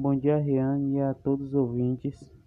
Bom dia, Rian, e a todos os ouvintes.